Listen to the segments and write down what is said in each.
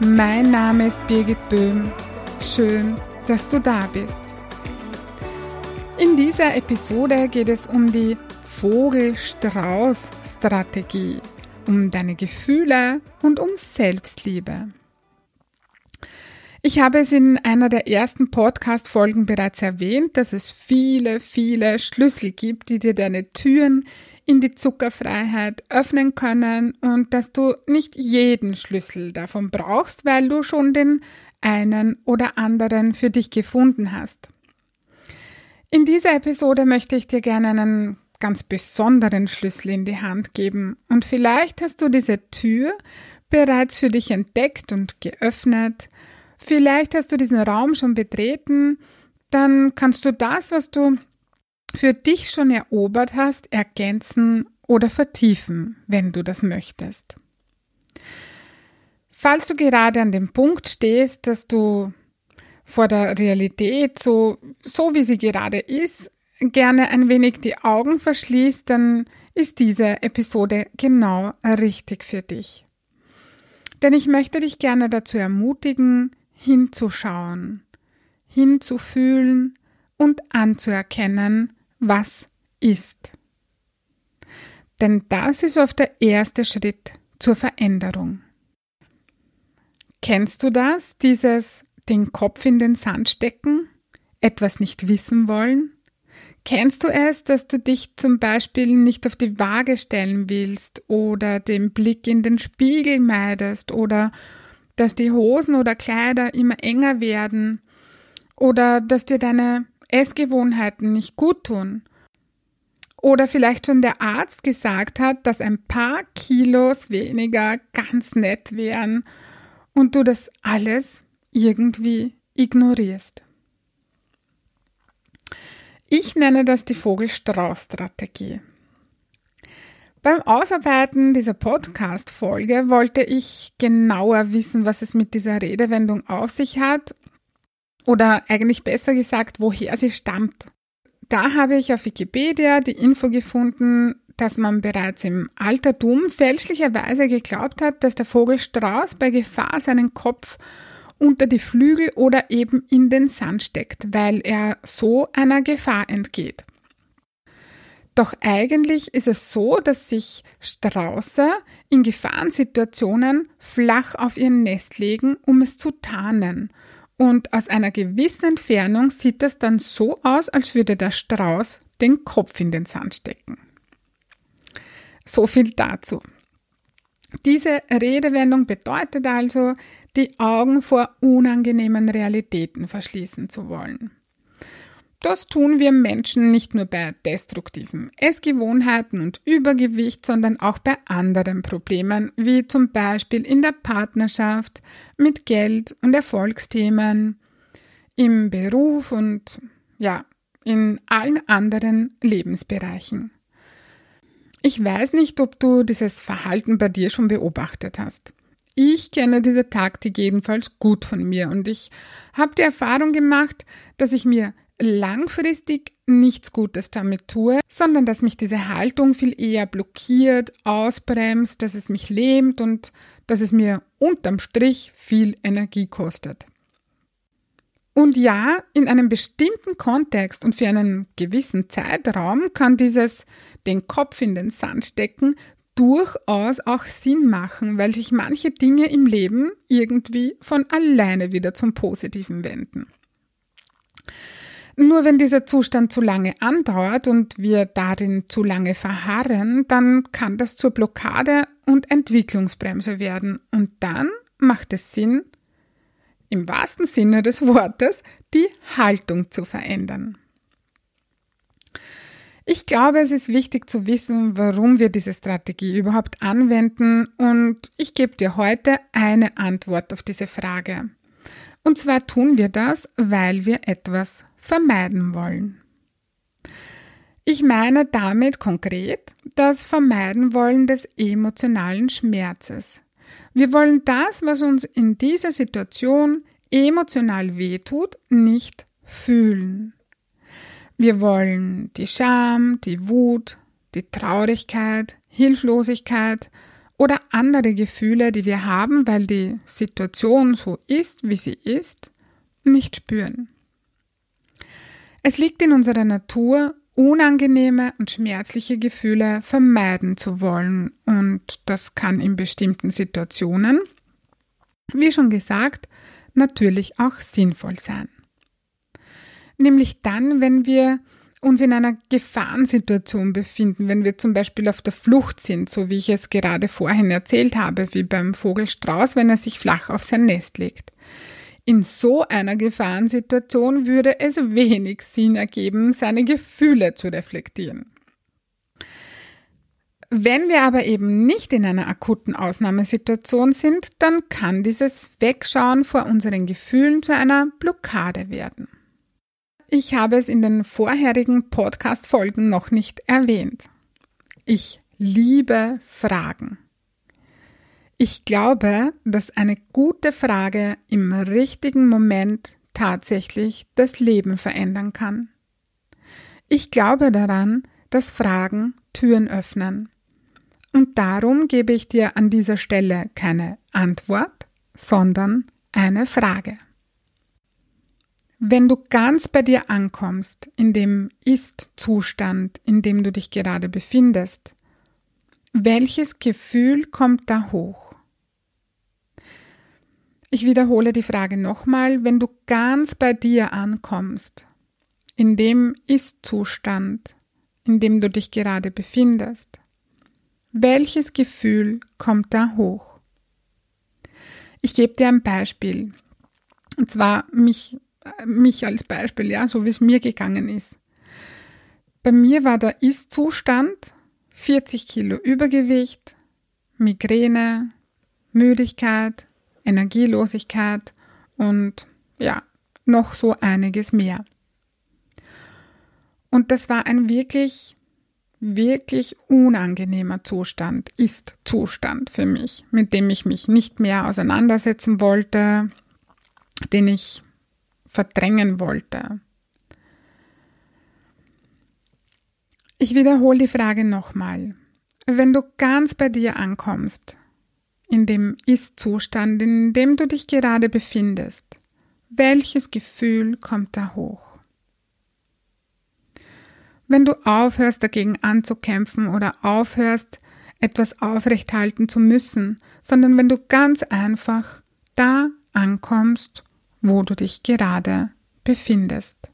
Mein Name ist Birgit Böhm. Schön, dass du da bist. In dieser Episode geht es um die Vogel-Strauß-Strategie, um deine Gefühle und um Selbstliebe. Ich habe es in einer der ersten Podcast-Folgen bereits erwähnt, dass es viele, viele Schlüssel gibt, die dir deine Türen in die Zuckerfreiheit öffnen können und dass du nicht jeden Schlüssel davon brauchst, weil du schon den einen oder anderen für dich gefunden hast. In dieser Episode möchte ich dir gerne einen ganz besonderen Schlüssel in die Hand geben und vielleicht hast du diese Tür bereits für dich entdeckt und geöffnet. Vielleicht hast du diesen Raum schon betreten, dann kannst du das, was du für dich schon erobert hast, ergänzen oder vertiefen, wenn du das möchtest. Falls du gerade an dem Punkt stehst, dass du vor der Realität, so, so wie sie gerade ist, gerne ein wenig die Augen verschließt, dann ist diese Episode genau richtig für dich. Denn ich möchte dich gerne dazu ermutigen, hinzuschauen, hinzufühlen und anzuerkennen, was ist. Denn das ist oft der erste Schritt zur Veränderung. Kennst du das, dieses den Kopf in den Sand stecken, etwas nicht wissen wollen? Kennst du es, dass du dich zum Beispiel nicht auf die Waage stellen willst oder den Blick in den Spiegel meidest oder dass die Hosen oder Kleider immer enger werden oder dass dir deine Essgewohnheiten nicht gut tun. Oder vielleicht schon der Arzt gesagt hat, dass ein paar Kilos weniger ganz nett wären und du das alles irgendwie ignorierst. Ich nenne das die Vogelstrauß-Strategie. Beim Ausarbeiten dieser Podcast-Folge wollte ich genauer wissen, was es mit dieser Redewendung auf sich hat oder eigentlich besser gesagt, woher sie stammt. Da habe ich auf Wikipedia die Info gefunden, dass man bereits im Altertum fälschlicherweise geglaubt hat, dass der Vogel Strauß bei Gefahr seinen Kopf unter die Flügel oder eben in den Sand steckt, weil er so einer Gefahr entgeht. Doch eigentlich ist es so, dass sich Strauße in Gefahrensituationen flach auf ihr Nest legen, um es zu tarnen und aus einer gewissen Entfernung sieht es dann so aus, als würde der Strauß den Kopf in den Sand stecken. So viel dazu. Diese Redewendung bedeutet also, die Augen vor unangenehmen Realitäten verschließen zu wollen. Das tun wir Menschen nicht nur bei destruktiven Essgewohnheiten und Übergewicht, sondern auch bei anderen Problemen, wie zum Beispiel in der Partnerschaft, mit Geld und Erfolgsthemen, im Beruf und ja, in allen anderen Lebensbereichen. Ich weiß nicht, ob du dieses Verhalten bei dir schon beobachtet hast. Ich kenne diese Taktik jedenfalls gut von mir und ich habe die Erfahrung gemacht, dass ich mir langfristig nichts Gutes damit tue, sondern dass mich diese Haltung viel eher blockiert, ausbremst, dass es mich lähmt und dass es mir unterm Strich viel Energie kostet. Und ja, in einem bestimmten Kontext und für einen gewissen Zeitraum kann dieses den Kopf in den Sand stecken durchaus auch Sinn machen, weil sich manche Dinge im Leben irgendwie von alleine wieder zum Positiven wenden. Nur wenn dieser Zustand zu lange andauert und wir darin zu lange verharren, dann kann das zur Blockade und Entwicklungsbremse werden. Und dann macht es Sinn, im wahrsten Sinne des Wortes, die Haltung zu verändern. Ich glaube, es ist wichtig zu wissen, warum wir diese Strategie überhaupt anwenden und ich gebe dir heute eine Antwort auf diese Frage. Und zwar tun wir das, weil wir etwas vermeiden wollen. Ich meine damit konkret das Vermeiden wollen des emotionalen Schmerzes. Wir wollen das, was uns in dieser Situation emotional wehtut, nicht fühlen. Wir wollen die Scham, die Wut, die Traurigkeit, Hilflosigkeit oder andere Gefühle, die wir haben, weil die Situation so ist, wie sie ist, nicht spüren. Es liegt in unserer Natur, unangenehme und schmerzliche Gefühle vermeiden zu wollen und das kann in bestimmten Situationen, wie schon gesagt, natürlich auch sinnvoll sein. Nämlich dann, wenn wir uns in einer Gefahrensituation befinden, wenn wir zum Beispiel auf der Flucht sind, so wie ich es gerade vorhin erzählt habe, wie beim Vogelstrauß, wenn er sich flach auf sein Nest legt. In so einer Gefahrensituation würde es wenig Sinn ergeben, seine Gefühle zu reflektieren. Wenn wir aber eben nicht in einer akuten Ausnahmesituation sind, dann kann dieses Wegschauen vor unseren Gefühlen zu einer Blockade werden. Ich habe es in den vorherigen Podcast-Folgen noch nicht erwähnt. Ich liebe Fragen. Ich glaube, dass eine gute Frage im richtigen Moment tatsächlich das Leben verändern kann. Ich glaube daran, dass Fragen Türen öffnen. Und darum gebe ich dir an dieser Stelle keine Antwort, sondern eine Frage. Wenn du ganz bei dir ankommst, in dem Ist-Zustand, in dem du dich gerade befindest, welches Gefühl kommt da hoch? Ich wiederhole die Frage nochmal, wenn du ganz bei dir ankommst, in dem Ist-Zustand, in dem du dich gerade befindest, welches Gefühl kommt da hoch? Ich gebe dir ein Beispiel. Und zwar mich, mich als Beispiel, ja, so wie es mir gegangen ist. Bei mir war der Ist-Zustand 40 Kilo Übergewicht, Migräne, Müdigkeit, Energielosigkeit und ja, noch so einiges mehr. Und das war ein wirklich, wirklich unangenehmer Zustand, ist Zustand für mich, mit dem ich mich nicht mehr auseinandersetzen wollte, den ich verdrängen wollte. Ich wiederhole die Frage nochmal. Wenn du ganz bei dir ankommst, in dem Ist-Zustand, in dem du dich gerade befindest, welches Gefühl kommt da hoch? Wenn du aufhörst dagegen anzukämpfen oder aufhörst, etwas aufrechthalten zu müssen, sondern wenn du ganz einfach da ankommst, wo du dich gerade befindest.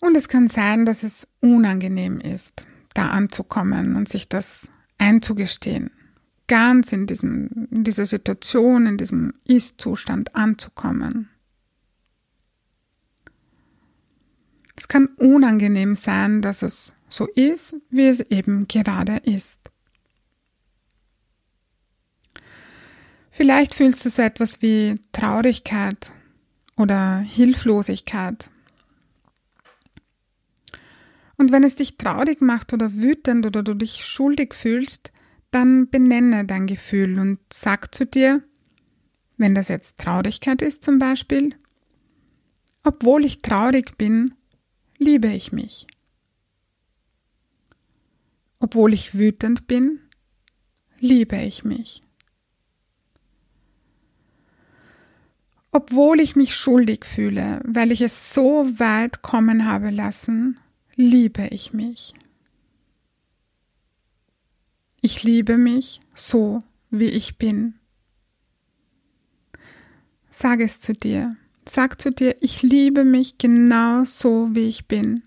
Und es kann sein, dass es unangenehm ist, da anzukommen und sich das einzugestehen, ganz in, diesem, in dieser Situation, in diesem Ist-Zustand anzukommen. Es kann unangenehm sein, dass es so ist, wie es eben gerade ist. Vielleicht fühlst du so etwas wie Traurigkeit oder Hilflosigkeit und wenn es dich traurig macht oder wütend oder du dich schuldig fühlst, dann benenne dein Gefühl und sag zu dir, wenn das jetzt Traurigkeit ist zum Beispiel, obwohl ich traurig bin, liebe ich mich. Obwohl ich wütend bin, liebe ich mich. Obwohl ich mich schuldig fühle, weil ich es so weit kommen habe lassen, liebe ich mich. Ich liebe mich so, wie ich bin. Sag es zu dir. Sag zu dir, ich liebe mich genau so, wie ich bin.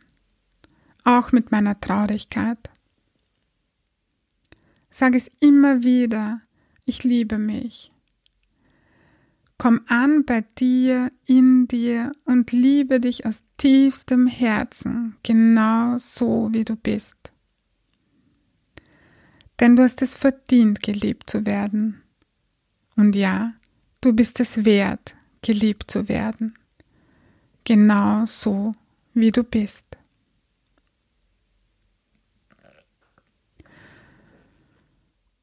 Auch mit meiner Traurigkeit. Sag es immer wieder, ich liebe mich. Komm an bei dir, in dir und liebe dich aus tiefstem Herzen, genau so wie du bist. Denn du hast es verdient, geliebt zu werden. Und ja, du bist es wert, geliebt zu werden. Genau so, wie du bist.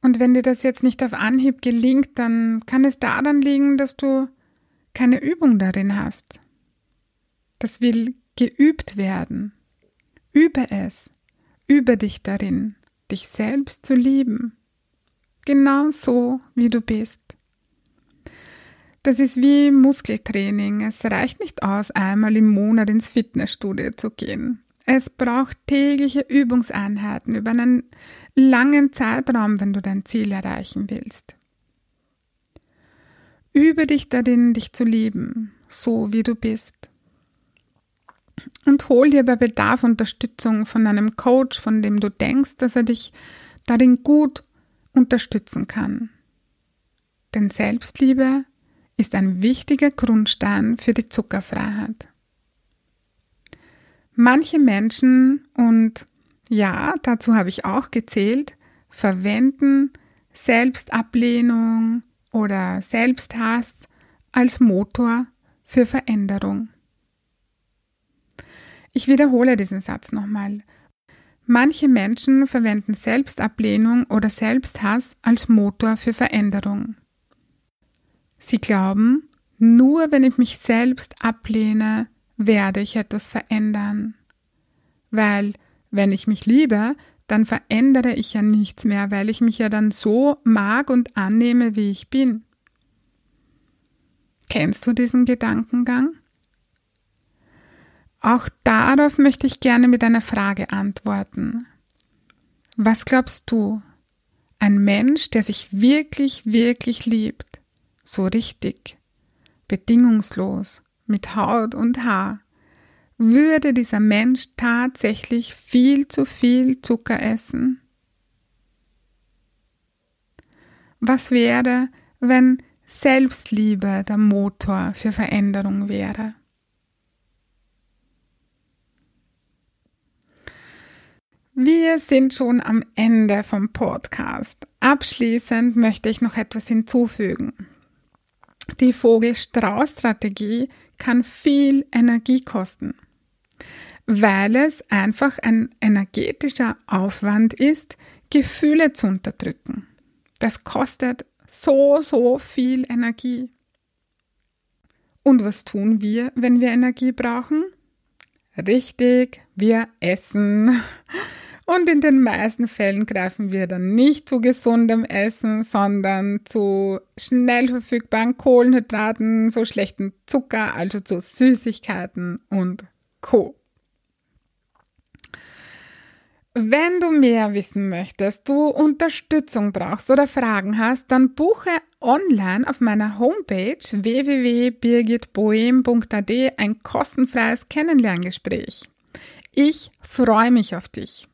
Und wenn dir das jetzt nicht auf Anhieb gelingt, dann kann es daran liegen, dass du keine Übung darin hast. Das will geübt werden. Übe es. Übe dich darin, dich selbst zu lieben. Genau so, wie du bist. Das ist wie Muskeltraining. Es reicht nicht aus, einmal im Monat ins Fitnessstudio zu gehen. Es braucht tägliche Übungseinheiten über einen langen Zeitraum, wenn du dein Ziel erreichen willst. Übe dich darin, dich zu lieben, so wie du bist. Und hol dir bei Bedarf Unterstützung von einem Coach, von dem du denkst, dass er dich darin gut unterstützen kann. Denn Selbstliebe ist ein wichtiger Grundstein für die Zuckerfreiheit. Manche Menschen, und ja, dazu habe ich auch gezählt, verwenden Selbstablehnung oder Selbsthass als Motor für Veränderung. Ich wiederhole diesen Satz nochmal. Manche Menschen verwenden Selbstablehnung oder Selbsthass als Motor für Veränderung. Sie glauben, nur wenn ich mich selbst ablehne, werde ich etwas verändern. Weil, wenn ich mich liebe, dann verändere ich ja nichts mehr, weil ich mich ja dann so mag und annehme, wie ich bin. Kennst du diesen Gedankengang? Auch darauf möchte ich gerne mit einer Frage antworten. Was glaubst du? Ein Mensch, der sich wirklich, wirklich liebt, so richtig, bedingungslos, mit Haut und Haar, würde dieser Mensch tatsächlich viel zu viel Zucker essen? Was wäre, wenn Selbstliebe der Motor für Veränderung wäre? Wir sind schon am Ende vom Podcast. Abschließend möchte ich noch etwas hinzufügen. Die Vogel-Strauß-Strategie kann viel Energie kosten, weil es einfach ein energetischer Aufwand ist, Gefühle zu unterdrücken. Das kostet so, so viel Energie. Und was tun wir, wenn wir Energie brauchen? Richtig, wir essen. Und in den meisten Fällen greifen wir dann nicht zu gesundem Essen, sondern zu schnell verfügbaren Kohlenhydraten, so schlechten Zucker, also zu Süßigkeiten und Co. Wenn du mehr wissen möchtest, du Unterstützung brauchst oder Fragen hast, dann buche online auf meiner Homepage www.birgitboehm.at ein kostenfreies Kennenlerngespräch. Ich freue mich auf dich.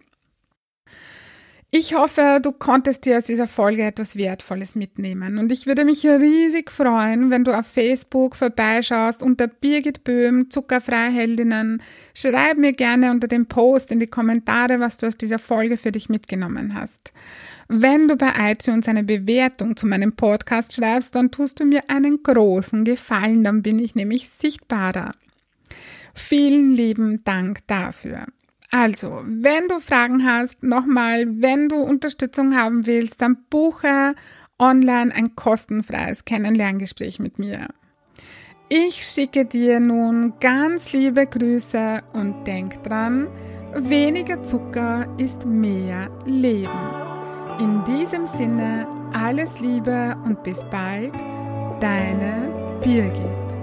Ich hoffe, du konntest dir aus dieser Folge etwas Wertvolles mitnehmen und ich würde mich riesig freuen, wenn du auf Facebook vorbeischaust unter Birgit Böhm, Zuckerfreiheldinnen. Schreib mir gerne unter dem Post in die Kommentare, was du aus dieser Folge für dich mitgenommen hast. Wenn du bei iTunes eine Bewertung zu meinem Podcast schreibst, dann tust du mir einen großen Gefallen, dann bin ich nämlich sichtbarer. Vielen lieben Dank dafür. Also, wenn du Fragen hast, nochmal, wenn du Unterstützung haben willst, dann buche online ein kostenfreies Kennenlerngespräch mit mir. Ich schicke dir nun ganz liebe Grüße und denk dran, weniger Zucker ist mehr Leben. In diesem Sinne alles Liebe und bis bald, deine Birgit.